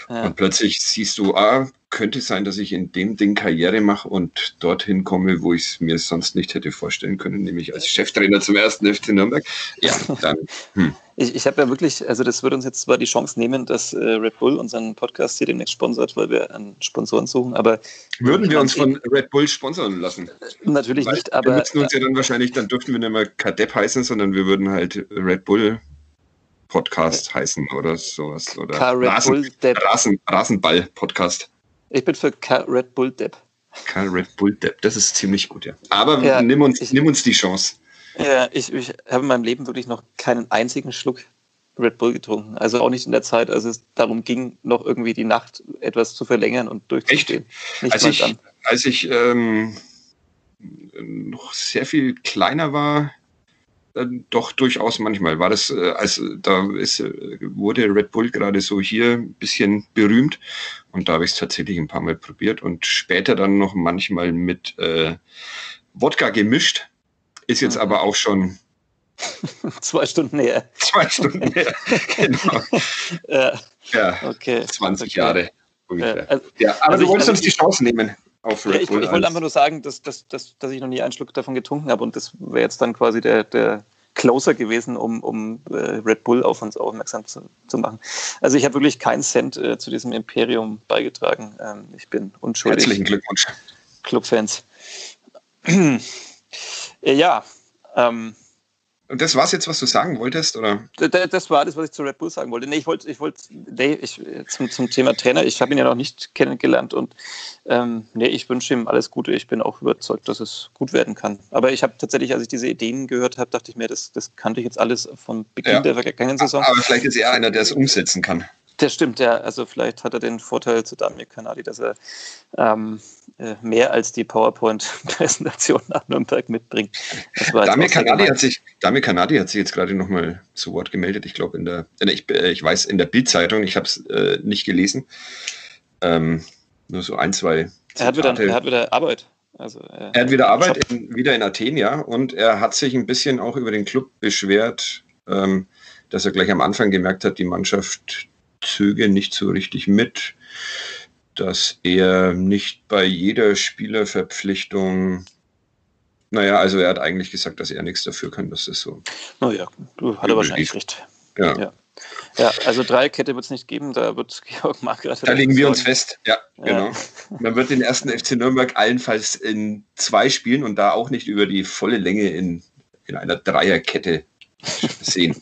Ja. Und plötzlich siehst du, ah, könnte sein, dass ich in dem Ding Karriere mache und dorthin komme, wo ich es mir sonst nicht hätte vorstellen können, nämlich als Cheftrainer zum ersten FC Nürnberg. Ja, [LAUGHS] dann. Hm. Ich, ich habe ja wirklich, also das würde uns jetzt zwar die Chance nehmen, dass äh, Red Bull unseren Podcast hier demnächst sponsert, weil wir einen Sponsoren suchen, aber. Würden wir uns von Red Bull sponsern lassen? Natürlich weil nicht, aber. Wir nutzen uns ja dann wahrscheinlich, dann dürften wir nicht mehr Kadepp heißen, sondern wir würden halt Red Bull Podcast heißen oder sowas. Oder Rasen, Rasen, Rasenball-Podcast. Ich bin für K Red Bull Depp. K Red Bull Depp, das ist ziemlich gut, ja. Aber ja, nimm, uns, ich, nimm uns die Chance. Ja, ich, ich habe in meinem Leben wirklich noch keinen einzigen Schluck Red Bull getrunken. Also auch nicht in der Zeit, als es darum ging, noch irgendwie die Nacht etwas zu verlängern und durchzustehen. Echt? als, ich, als ich ähm, noch sehr viel kleiner war, doch durchaus manchmal war das, äh, als da ist, äh, wurde Red Bull gerade so hier ein bisschen berühmt und da habe ich es tatsächlich ein paar Mal probiert und später dann noch manchmal mit äh, Wodka gemischt. Ist jetzt mhm. aber auch schon [LAUGHS] Zwei Stunden her. Zwei Stunden her, [LAUGHS] genau. ja. ja, okay. 20 okay. Jahre ungefähr. Ja, also, ja aber also du wolltest uns die Chance nehmen auf Red Bull. Ich, ich wollte einfach nur sagen, dass, dass, dass, dass ich noch nie einen Schluck davon getrunken habe und das wäre jetzt dann quasi der, der Closer gewesen, um, um äh, Red Bull auf uns aufmerksam zu, zu machen. Also ich habe wirklich keinen Cent äh, zu diesem Imperium beigetragen. Ähm, ich bin unschuldig. Herzlichen Glückwunsch. Clubfans. [CLEARS THROAT] ja, ähm, und das war es jetzt, was du sagen wolltest, oder? Das war das, was ich zu Red Bull sagen wollte. Nee, ich wollte, ich wollte, nee, ich, zum, zum Thema Trainer, ich habe ihn ja noch nicht kennengelernt und ähm, nee, ich wünsche ihm alles Gute. Ich bin auch überzeugt, dass es gut werden kann. Aber ich habe tatsächlich, als ich diese Ideen gehört habe, dachte ich mir, das, das kannte ich jetzt alles von Beginn ja. der vergangenen Saison. Aber vielleicht ist er einer, der es umsetzen kann. Das stimmt, ja. Also vielleicht hat er den Vorteil zu Damir Kanadi, dass er ähm, äh, mehr als die PowerPoint-Präsentation [LAUGHS] nach Nürnberg mitbringt. Damir Kanadi, hat sich, Damir Kanadi hat sich jetzt gerade nochmal zu Wort gemeldet. Ich glaube, in der, ich, äh, ich weiß, in der Bildzeitung, ich habe es äh, nicht gelesen. Ähm, nur so ein, zwei. Er hat, wieder, er hat wieder Arbeit. Also, äh, er hat wieder Arbeit, in, wieder in Athen, ja. Und er hat sich ein bisschen auch über den Club beschwert, ähm, dass er gleich am Anfang gemerkt hat, die Mannschaft zöge nicht so richtig mit, dass er nicht bei jeder Spielerverpflichtung, naja, also er hat eigentlich gesagt, dass er nichts dafür kann, dass das so. Naja, du hat er wahrscheinlich recht. Ja. ja. Ja, also Dreierkette wird es nicht geben, da wird [LAUGHS] Georg Markgraf. Da legen wir uns fest, ja, ja, genau. Man wird den ersten FC Nürnberg allenfalls in zwei Spielen und da auch nicht über die volle Länge in, in einer Dreierkette sehen.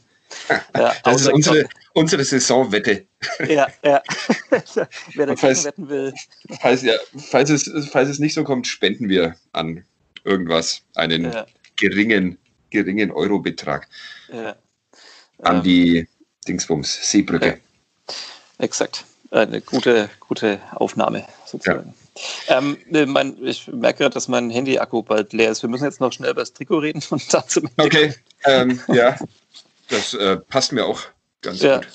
Ja, das ist unsere, unsere Saisonwette. Ja, ja. [LAUGHS] Wer dagegen falls, wetten will. Falls, ja, falls, es, falls es nicht so kommt, spenden wir an irgendwas einen ja. geringen, geringen Eurobetrag. Ja. An ähm, die Dingsbums, Seebrücke. Exakt. Eine gute, gute Aufnahme sozusagen. Ja. Ähm, äh, mein, ich merke gerade, dass mein Handy-Akku bald leer ist. Wir müssen jetzt noch schnell über das Trikot reden [LAUGHS] und dazu. Okay, ähm, ja. Das äh, passt mir auch ganz ja, gut.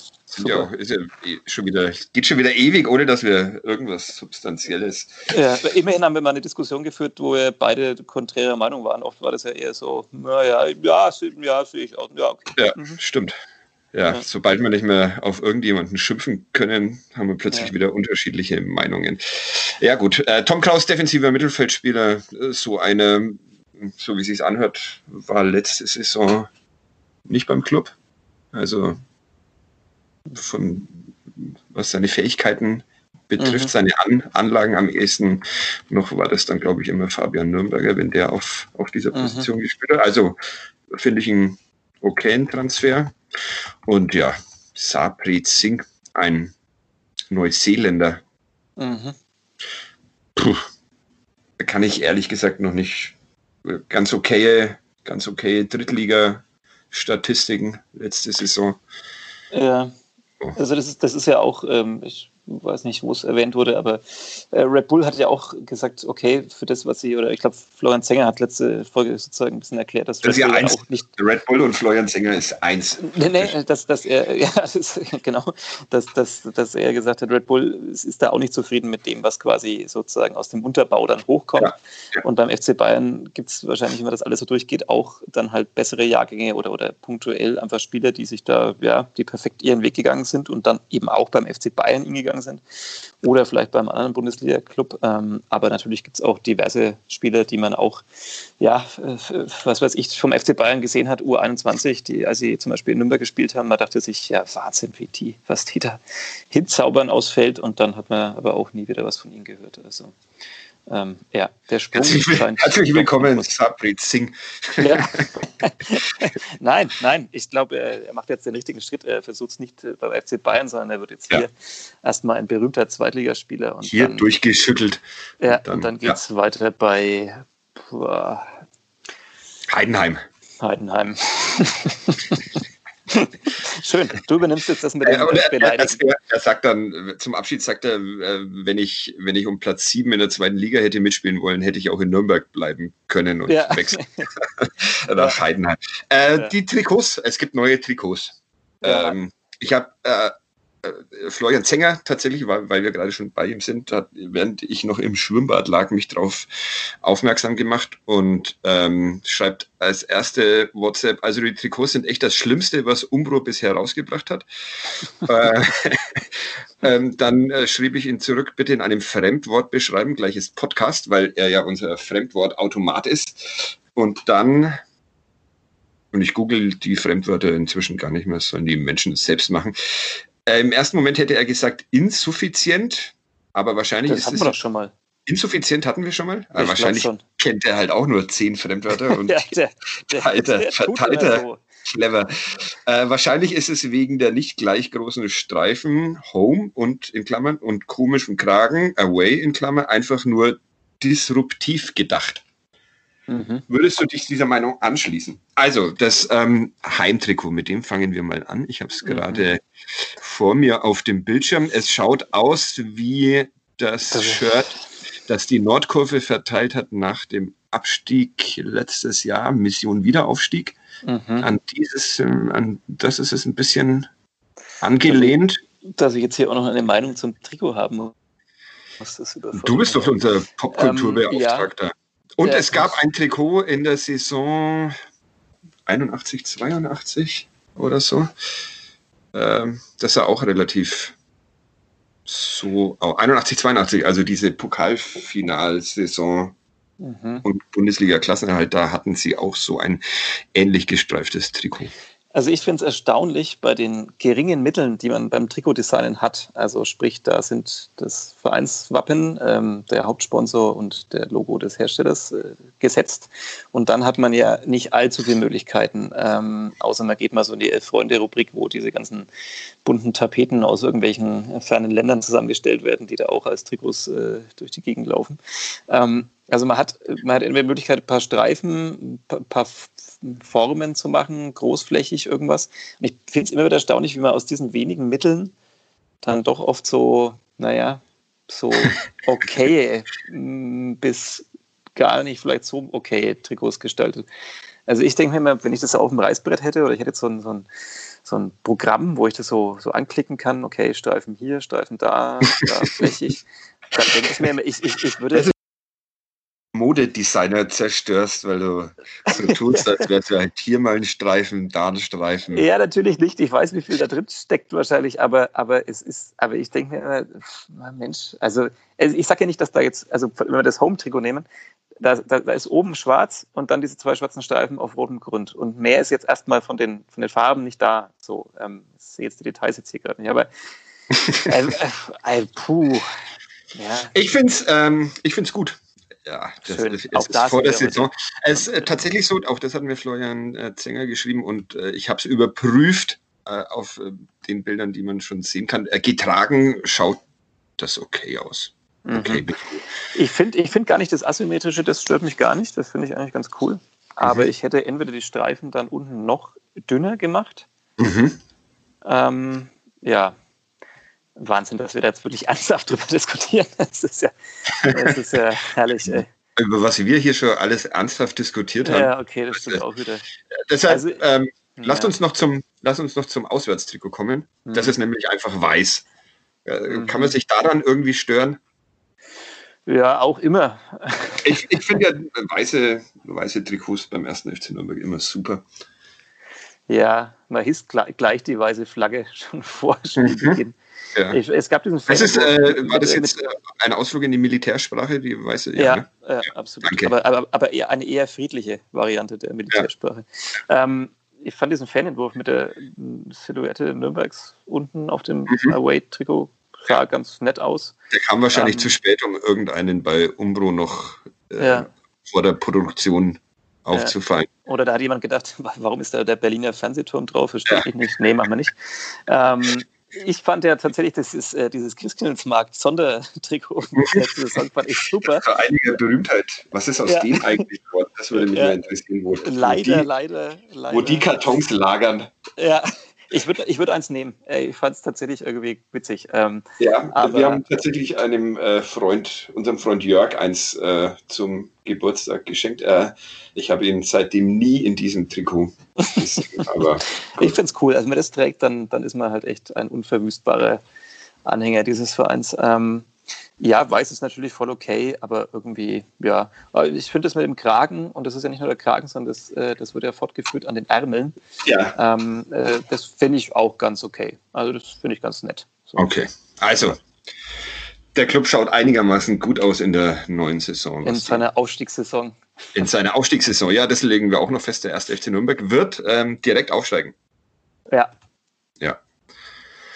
Ja auch, ist ja eh schon wieder, geht schon wieder ewig, ohne dass wir irgendwas Substanzielles. Ja, immerhin haben wir mal eine Diskussion geführt, wo wir beide konträre Meinung waren. Oft war das ja eher so, naja, ja, ja, sehe ich auch. Ja, okay. ja mhm. stimmt. Ja, ja, sobald wir nicht mehr auf irgendjemanden schimpfen können, haben wir plötzlich ja. wieder unterschiedliche Meinungen. Ja, gut. Äh, Tom Kraus, defensiver Mittelfeldspieler, äh, so eine, so wie es sich anhört, war letzte Saison nicht beim Club. Also von was seine Fähigkeiten betrifft, mhm. seine An Anlagen am ehesten noch war das dann, glaube ich, immer Fabian Nürnberger, wenn der auf, auf dieser mhm. Position mhm. gespielt hat. Also finde ich einen okayen Transfer. Und ja, Sapri Singh, ein Neuseeländer. Mhm. Puh, kann ich ehrlich gesagt noch nicht ganz okay, ganz okay Drittliga Statistiken letzte Saison. Ja, also das ist, das ist ja auch, ähm, ich weiß nicht, wo es erwähnt wurde, aber äh, Red Bull hat ja auch gesagt, okay, für das, was sie, oder ich glaube, Florian Zenger hat letzte Folge sozusagen ein bisschen erklärt, dass das Red ja eins, auch nicht. Red Bull und Florian Zenger ist eins. Nee, nee, dass, dass er, [LAUGHS] ja, ist, genau, dass, dass, dass er gesagt hat, Red Bull ist da auch nicht zufrieden mit dem, was quasi sozusagen aus dem Unterbau dann hochkommt. Ja, ja. Und beim FC Bayern gibt es wahrscheinlich, wenn das alles so durchgeht, auch dann halt bessere Jahrgänge oder, oder punktuell einfach Spieler, die sich da, ja, die perfekt ihren Weg gegangen sind und dann eben auch beim FC Bayern hingegangen gegangen sind oder vielleicht beim anderen Bundesliga-Club. Ähm, aber natürlich gibt es auch diverse Spieler, die man auch, ja, was weiß ich, vom FC Bayern gesehen hat, U21, die, als sie zum Beispiel in Nürnberg gespielt haben, man dachte sich, ja, Wahnsinn, wie die, was die da hinzaubern ausfällt und dann hat man aber auch nie wieder was von ihnen gehört. Also ähm, ja, der Sprung herzlich, herzlich willkommen, Sabrit Singh. Ja. [LAUGHS] [LAUGHS] nein, nein, ich glaube, er macht jetzt den richtigen Schritt. Er versucht es nicht äh, beim FC Bayern, sondern er wird jetzt ja. hier erstmal ein berühmter Zweitligaspieler. Und hier dann, durchgeschüttelt. Ja, und dann, dann geht es ja. weiter bei puh, Heidenheim. Heidenheim. [LAUGHS] Schön, du übernimmst jetzt das mit dem äh, Beleidigen. Er, er, sagt dann, zum Abschied sagt er, äh, wenn ich, wenn ich um Platz sieben in der zweiten Liga hätte mitspielen wollen, hätte ich auch in Nürnberg bleiben können und ja. wechseln [LAUGHS] [LAUGHS] nach Heidenheim. Äh, ja. Die Trikots, es gibt neue Trikots. Ja. Ähm, ich habe äh, Florian Zenger tatsächlich, weil, weil wir gerade schon bei ihm sind, hat, während ich noch im Schwimmbad lag, mich darauf aufmerksam gemacht und ähm, schreibt als erste WhatsApp, also die Trikots sind echt das Schlimmste, was Umbro bisher rausgebracht hat. [LAUGHS] äh, [LAUGHS] ähm, dann äh, schrieb ich ihn zurück, bitte in einem Fremdwort beschreiben, gleiches Podcast, weil er ja unser Fremdwortautomat ist. Und dann und ich google die Fremdwörter inzwischen gar nicht mehr, sollen die Menschen selbst machen. Äh, Im ersten Moment hätte er gesagt insuffizient, aber wahrscheinlich das ist hatten es. wir doch schon mal. Insuffizient hatten wir schon mal. Aber wahrscheinlich kennt er halt auch nur zehn Fremdwörter [LAUGHS] und ja, der, der, [LAUGHS] Alter, der verteilter, so. clever. Äh, wahrscheinlich ist es wegen der nicht gleich großen Streifen Home und in Klammern und komischen Kragen Away in Klammern einfach nur disruptiv gedacht. Mhm. Würdest du dich dieser Meinung anschließen? Also, das ähm, Heimtrikot, mit dem fangen wir mal an. Ich habe es mhm. gerade vor mir auf dem Bildschirm. Es schaut aus wie das, das Shirt, das die Nordkurve verteilt hat nach dem Abstieg letztes Jahr, Mission Wiederaufstieg. Mhm. An dieses, ähm, an das ist es ein bisschen angelehnt. Dass ich jetzt hier auch noch eine Meinung zum Trikot haben muss. Du bist doch unser Popkulturbeauftragter. Ähm, ja. Und es gab ein Trikot in der Saison 81, 82 oder so. Ähm, das war auch relativ so, oh, 81, 82, also diese Pokalfinalsaison mhm. und Bundesliga-Klassenerhalt, da hatten sie auch so ein ähnlich gestreiftes Trikot. Also ich finde es erstaunlich bei den geringen Mitteln, die man beim Trikotdesignen hat. Also sprich, da sind das Vereinswappen, ähm, der Hauptsponsor und der Logo des Herstellers äh, gesetzt. Und dann hat man ja nicht allzu viele Möglichkeiten, ähm, außer man geht mal so in die Freunde-Rubrik, wo diese ganzen bunten Tapeten aus irgendwelchen fernen Ländern zusammengestellt werden, die da auch als Trikots äh, durch die Gegend laufen. Ähm, also man hat, man hat entweder die Möglichkeit, ein paar Streifen, ein paar Formen zu machen, großflächig irgendwas. Und ich finde es immer wieder erstaunlich, wie man aus diesen wenigen Mitteln dann doch oft so, naja, so [LAUGHS] okay bis gar nicht vielleicht so okay Trikots gestaltet. Also ich denke mir immer, wenn ich das auf dem Reißbrett hätte oder ich hätte so ein, so ein, so ein Programm, wo ich das so, so anklicken kann, okay, Streifen hier, Streifen da, da [LAUGHS] flächig, dann denke ich mir immer, ich, ich, ich würde Modedesigner zerstörst, weil du so tust, als wärst du halt hier mal ein Streifen, da ein Streifen. Ja, natürlich nicht. Ich weiß, wie viel da drin steckt wahrscheinlich, aber, aber es ist, aber ich denke mir immer, Mensch, also, also ich sage ja nicht, dass da jetzt, also wenn wir das Home-Trikot nehmen, da, da, da, ist oben schwarz und dann diese zwei schwarzen Streifen auf rotem Grund. Und mehr ist jetzt erstmal von den, von den Farben nicht da. So, ähm, ich sehe jetzt die Details jetzt hier gerade nicht, aber [LAUGHS] äh, äh, puh. Ja. Ich finde es ähm, gut ja, das, Schön. Es ist vor der Saison. Es ist äh, tatsächlich so, auch das hatten wir Florian äh, Zenger geschrieben und äh, ich habe es überprüft äh, auf äh, den Bildern, die man schon sehen kann. Äh, getragen schaut das okay aus. Mhm. Okay. Mhm. Ich finde ich find gar nicht das Asymmetrische, das stört mich gar nicht. Das finde ich eigentlich ganz cool. Aber mhm. ich hätte entweder die Streifen dann unten noch dünner gemacht. Mhm. Ähm, ja, Wahnsinn, dass wir da jetzt wirklich [LAUGHS] ernsthaft drüber diskutieren. Das ist ja, das ist ja herrlich, ey. Über was wir hier schon alles ernsthaft diskutiert haben. Ja, okay, das stimmt auch wieder. Deshalb, also, ähm, ja. lasst, uns noch zum, lasst uns noch zum Auswärtstrikot kommen. Mhm. Das ist nämlich einfach weiß. Mhm. Kann man sich daran irgendwie stören? Ja, auch immer. Ich, ich finde ja weiße, weiße Trikots beim ersten FC Nürnberg immer super. Ja, man hisst gleich die weiße Flagge [LAUGHS] schon vor Spielbeginn. Mhm. Ja. Ich, es gab diesen das ist, äh, war das jetzt äh, ein Ausflug in die Militärsprache, die weiße? Ja, ja, ne? äh, absolut. Danke. Aber, aber, aber eher eine eher friedliche Variante der Militärsprache. Ja. Ähm, ich fand diesen Fanentwurf mit der Silhouette Nürnbergs unten auf dem mhm. Away-Trikot sah ganz nett aus. Der kam wahrscheinlich ähm, zu spät, um irgendeinen bei Umbro noch äh, vor der Produktion aufzufallen. Oder da hat jemand gedacht, [LAUGHS] warum ist da der Berliner Fernsehturm drauf? Verstehe ich nicht. Nee, machen wir nicht. Ähm, ich fand ja tatsächlich das ist, äh, dieses Christkindlesmarkt-Sondertrikot letzte [LAUGHS] Saison fand ich super. Für einige Berühmtheit. Was ist aus ja. dem eigentlich geworden? Das würde mich ja. mal interessieren. Wo, leider, wo die, leider, leider. Wo die Kartons lagern. Ja, ich würde ich würd eins nehmen. Ich fand es tatsächlich irgendwie witzig. Ähm, ja, aber, wir haben tatsächlich einem äh, Freund, unserem Freund Jörg, eins äh, zum Geburtstag geschenkt. Äh, ich habe ihn seitdem nie in diesem Trikot gesehen. [LAUGHS] aber ich finde es cool. Also, wenn man das trägt, dann, dann ist man halt echt ein unverwüstbarer Anhänger dieses Vereins. Ähm, ja, weiß ist natürlich voll okay, aber irgendwie, ja. Ich finde das mit dem Kragen, und das ist ja nicht nur der Kragen, sondern das, äh, das wird ja fortgeführt an den Ärmeln. Ja. Ähm, äh, das finde ich auch ganz okay. Also, das finde ich ganz nett. So. Okay. Also, der Club schaut einigermaßen gut aus in der neuen Saison. In seiner Aufstiegssaison. In seiner Aufstiegssaison, ja, das legen wir auch noch fest. Der erste FC Nürnberg wird ähm, direkt aufsteigen. Ja. Ja.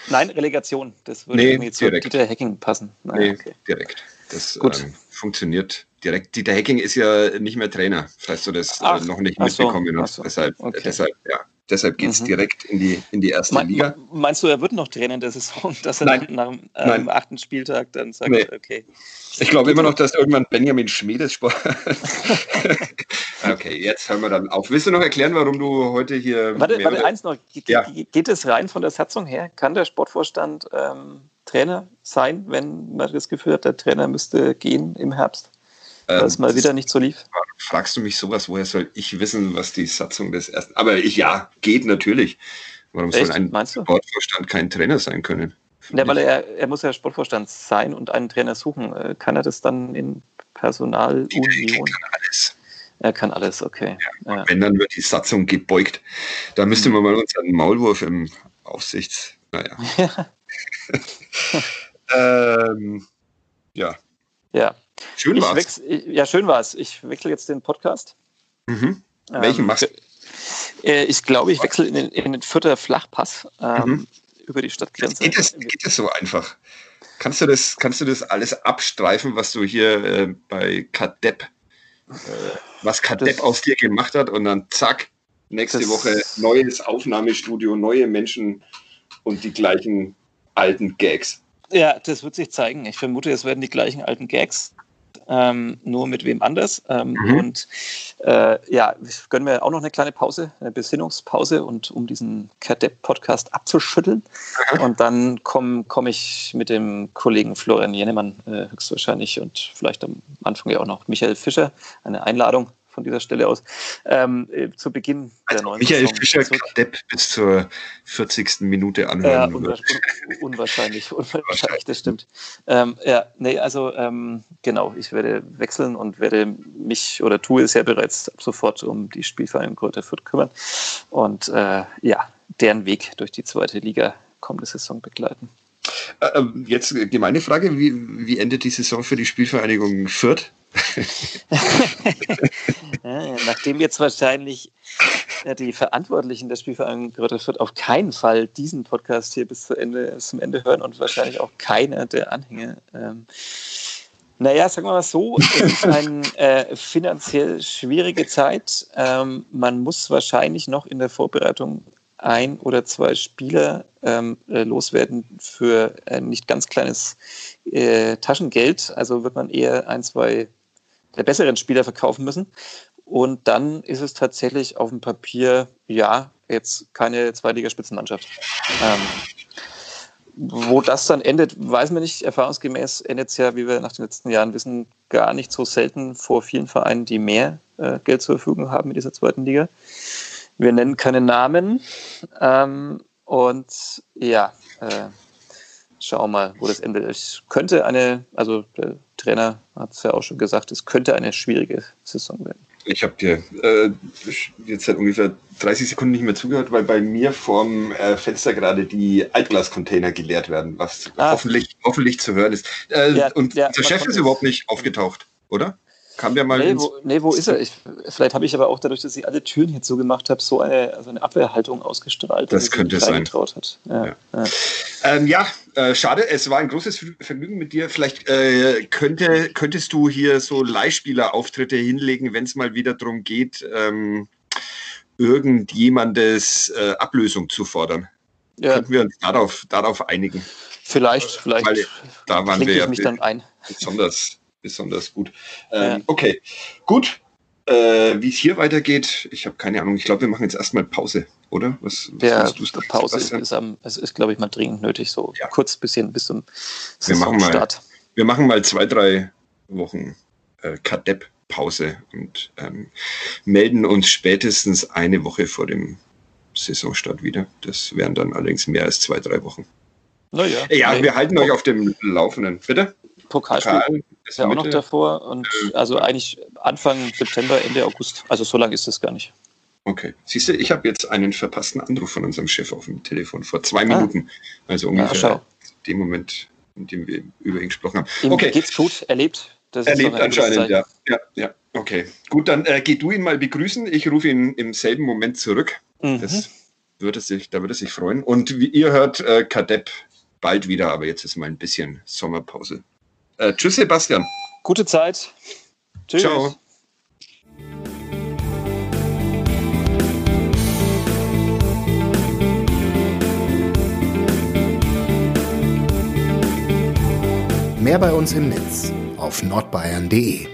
Nein, Relegation. Das würde nee, irgendwie zu direkt. Dieter Hacking passen. Naja, nee, okay. direkt. Das ähm, funktioniert direkt. Dieter Hacking ist ja nicht mehr Trainer, falls du das äh, noch nicht mitbekommen hast. So, so. Deshalb, okay. deshalb, ja, deshalb geht es mhm. direkt in die, in die erste Me Liga. Meinst du, er wird noch Trainer in der Saison, dass er Nein. nach dem ähm, achten Spieltag dann sagt, nee. okay. Ich glaube immer noch, dass irgendwann Benjamin Schmiedes Sport. [LAUGHS] okay, jetzt hören wir dann auf. Willst du noch erklären, warum du heute hier. Warte, warte eins noch. Ge ja. Geht es rein von der Satzung her? Kann der Sportvorstand ähm, Trainer sein, wenn man das Gefühl hat, der Trainer müsste gehen im Herbst? Weil ähm, es mal wieder nicht so lief? Fragst du mich sowas, woher soll ich wissen, was die Satzung des ersten. Aber ich, ja, geht natürlich. Warum Echt? soll ein Sportvorstand kein Trainer sein können? Ja, weil er, er muss ja Sportvorstand sein und einen Trainer suchen. Äh, kann er das dann in Personalunion? Er kann alles. Er kann alles, okay. Ja, ja. Wenn, dann wird die Satzung gebeugt. Da müsste man mal unseren Maulwurf im Aufsichts... Naja. [LAUGHS] [LAUGHS] ähm, ja. Ja. Schön war es. Ja, schön war es. Ich wechsle jetzt den Podcast. Mhm. Welchen ähm, machst du? Äh, ich glaube, ich wechsle in den, in den Vierter Flachpass ähm, mhm. über die Stadtgrenze. Geht das, geht das so einfach? Kannst du, das, kannst du das alles abstreifen, was du hier äh, bei Kadepp, äh, was Kadepp aus dir gemacht hat und dann zack, nächste Woche neues Aufnahmestudio, neue Menschen und die gleichen alten Gags. Ja, das wird sich zeigen. Ich vermute, es werden die gleichen alten Gags ähm, nur mit wem anders. Ähm, mhm. Und äh, ja, gönnen wir auch noch eine kleine Pause, eine Besinnungspause und um diesen Kadepp-Podcast abzuschütteln. Mhm. Und dann komme komm ich mit dem Kollegen Florian Jennemann äh, höchstwahrscheinlich und vielleicht am Anfang ja auch noch Michael Fischer eine Einladung von dieser Stelle aus, ähm, äh, zu Beginn der also neuen Michael Saison Fischer Depp bis zur 40. Minute anhören. Ja, unwahrscheinlich, unwahrscheinlich, [LAUGHS] unwahrscheinlich, das stimmt. Ähm, ja, nee, also ähm, genau, ich werde wechseln und werde mich oder tue es ja bereits ab sofort um die Spielvereinigung Kräuter Fürth kümmern und äh, ja, deren Weg durch die zweite Liga kommende Saison begleiten. Äh, ähm, jetzt die meine Frage, wie, wie endet die Saison für die Spielvereinigung Fürth? Nachdem jetzt wahrscheinlich die Verantwortlichen der Spielvereinigung Greuther Fürth auf keinen Fall diesen Podcast hier bis zu Ende, zum Ende hören und wahrscheinlich auch keiner der Anhänger. Ähm, naja, sagen wir mal so, es ist eine äh, finanziell schwierige Zeit. Ähm, man muss wahrscheinlich noch in der Vorbereitung ein oder zwei Spieler ähm, äh, loswerden für ein nicht ganz kleines äh, Taschengeld. Also wird man eher ein, zwei der besseren Spieler verkaufen müssen. Und dann ist es tatsächlich auf dem Papier, ja, jetzt keine Zweitligaspitzenmannschaft. Ähm, wo das dann endet, weiß man nicht. Erfahrungsgemäß endet es ja, wie wir nach den letzten Jahren wissen, gar nicht so selten vor vielen Vereinen, die mehr äh, Geld zur Verfügung haben in dieser zweiten Liga. Wir nennen keine Namen. Ähm, und ja, äh, schauen mal, wo das endet. Es könnte eine, also der Trainer hat es ja auch schon gesagt, es könnte eine schwierige Saison werden. Ich habe dir äh, jetzt seit ungefähr 30 Sekunden nicht mehr zugehört, weil bei mir vorm äh, Fenster gerade die Altglascontainer geleert werden, was ah. hoffentlich, hoffentlich zu hören ist. Äh, ja, und ja, der Chef ist überhaupt nicht aufgetaucht, oder? Kam der mal nee, wo, nee, wo ist er? Ich, vielleicht habe ich aber auch dadurch, dass ich alle Türen hier zugemacht habe, so eine, also eine Abwehrhaltung ausgestrahlt. Das könnte sein. Hat. Ja, ja. ja. Ähm, ja äh, schade. Es war ein großes Vergnügen mit dir. Vielleicht äh, könnte, könntest du hier so Leihspielerauftritte hinlegen, wenn es mal wieder darum geht, ähm, irgendjemandes äh, Ablösung zu fordern. Ja. Könnten wir uns darauf, darauf einigen? Vielleicht, vielleicht. Weil da waren wir ja mich dann ein. besonders besonders gut. Ähm, ja. Okay, gut. Äh, Wie es hier weitergeht, ich habe keine Ahnung. Ich glaube, wir machen jetzt erstmal Pause, oder? Was, was ja, die Pause Sebastian? ist, am, es ist, glaube ich, mal dringend nötig, so ja. kurz bisschen bis zum Saisonstart. Wir machen mal zwei, drei Wochen äh, Kadepp-Pause und ähm, melden uns spätestens eine Woche vor dem Saisonstart wieder. Das wären dann allerdings mehr als zwei, drei Wochen. Naja. Ja, wir halten euch auf dem Laufenden. Bitte? Pokalspiel Pokal ist ja auch noch davor und äh, also eigentlich Anfang September, Ende August. Also so lange ist das gar nicht. Okay. Siehst du, ich habe jetzt einen verpassten Anruf von unserem Chef auf dem Telefon vor zwei ah. Minuten. Also ungefähr ja, dem Moment, in dem wir über ihn gesprochen haben. Ihm okay. geht's gut, erlebt. Das erlebt anscheinend, ja. ja. Ja, okay. Gut, dann äh, geh du ihn mal begrüßen. Ich rufe ihn im selben Moment zurück. Mhm. Das würde sich, da würde er sich freuen. Und wie ihr hört, äh, Kadepp bald wieder, aber jetzt ist mal ein bisschen Sommerpause. Äh, tschüss, Sebastian. Gute Zeit. Tschüss. Ciao. Mehr bei uns im Netz auf nordbayern.de